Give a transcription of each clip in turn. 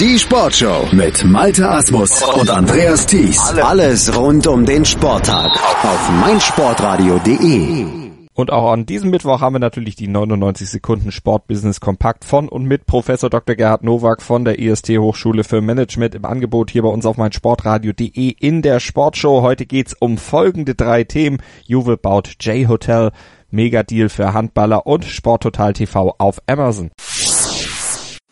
Die Sportshow mit Malte Asmus und Andreas Thies. Alles rund um den Sporttag auf meinsportradio.de. Und auch an diesem Mittwoch haben wir natürlich die 99 Sekunden Sportbusiness Kompakt von und mit Professor Dr. Gerhard Nowak von der IST Hochschule für Management im Angebot hier bei uns auf meinsportradio.de in der Sportshow. Heute geht's um folgende drei Themen. Juve baut J-Hotel, Megadeal für Handballer und Sporttotal TV auf Amazon.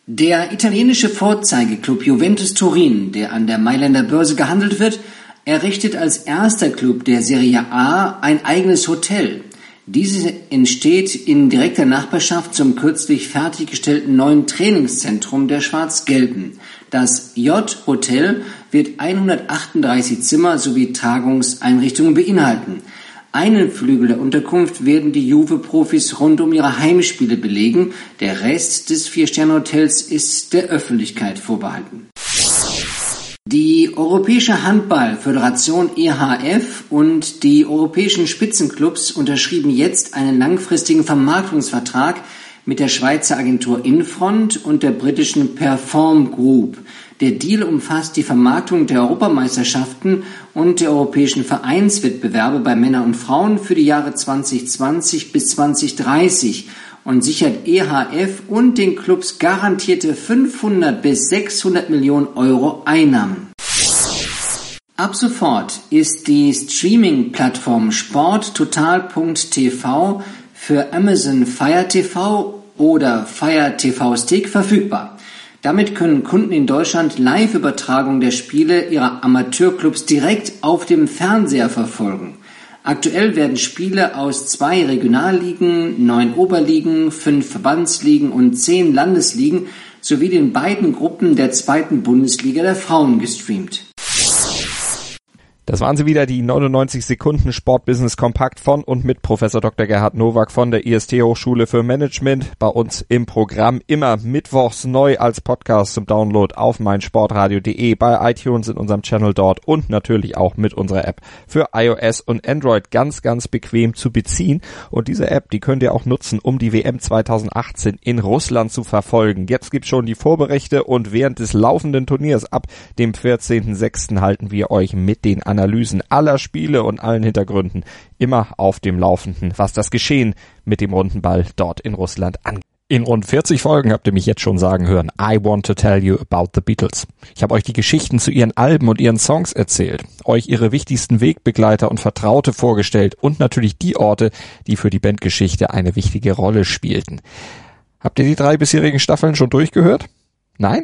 Der italienische Vorzeigeklub Juventus Turin, der an der Mailänder Börse gehandelt wird, errichtet als erster Club der Serie A ein eigenes Hotel. Dieses entsteht in direkter Nachbarschaft zum kürzlich fertiggestellten neuen Trainingszentrum der Schwarz-Gelben. Das J-Hotel wird 138 Zimmer sowie Tagungseinrichtungen beinhalten. Einen Flügel der Unterkunft werden die Juve-Profis rund um ihre Heimspiele belegen. Der Rest des Vier-Sterne-Hotels ist der Öffentlichkeit vorbehalten. Die Europäische Handballföderation EHF und die europäischen Spitzenclubs unterschrieben jetzt einen langfristigen Vermarktungsvertrag mit der Schweizer Agentur Infront und der britischen Perform Group. Der Deal umfasst die Vermarktung der Europameisterschaften und der europäischen Vereinswettbewerbe bei Männern und Frauen für die Jahre 2020 bis 2030 und sichert EHF und den Clubs garantierte 500 bis 600 Millionen Euro Einnahmen. Ab sofort ist die Streaming-Plattform sporttotal.tv für Amazon Fire TV oder Fire TV Stick verfügbar. Damit können Kunden in Deutschland Live-Übertragung der Spiele ihrer Amateurclubs direkt auf dem Fernseher verfolgen. Aktuell werden Spiele aus zwei Regionalligen, neun Oberligen, fünf Verbandsligen und zehn Landesligen sowie den beiden Gruppen der zweiten Bundesliga der Frauen gestreamt. Das waren sie wieder, die 99 Sekunden Sportbusiness Kompakt von und mit Professor Dr. Gerhard Nowak von der IST Hochschule für Management. Bei uns im Programm immer mittwochs neu als Podcast zum Download auf meinsportradio.de, bei iTunes in unserem Channel dort und natürlich auch mit unserer App für iOS und Android ganz, ganz bequem zu beziehen. Und diese App, die könnt ihr auch nutzen, um die WM 2018 in Russland zu verfolgen. Jetzt gibt's schon die Vorberichte und während des laufenden Turniers ab dem 14.06. halten wir euch mit den Analysen aller Spiele und allen Hintergründen immer auf dem Laufenden, was das Geschehen mit dem runden Ball dort in Russland angeht. In rund 40 Folgen habt ihr mich jetzt schon sagen hören, I want to tell you about the Beatles. Ich habe euch die Geschichten zu ihren Alben und ihren Songs erzählt, euch ihre wichtigsten Wegbegleiter und Vertraute vorgestellt und natürlich die Orte, die für die Bandgeschichte eine wichtige Rolle spielten. Habt ihr die drei bisherigen Staffeln schon durchgehört? Nein?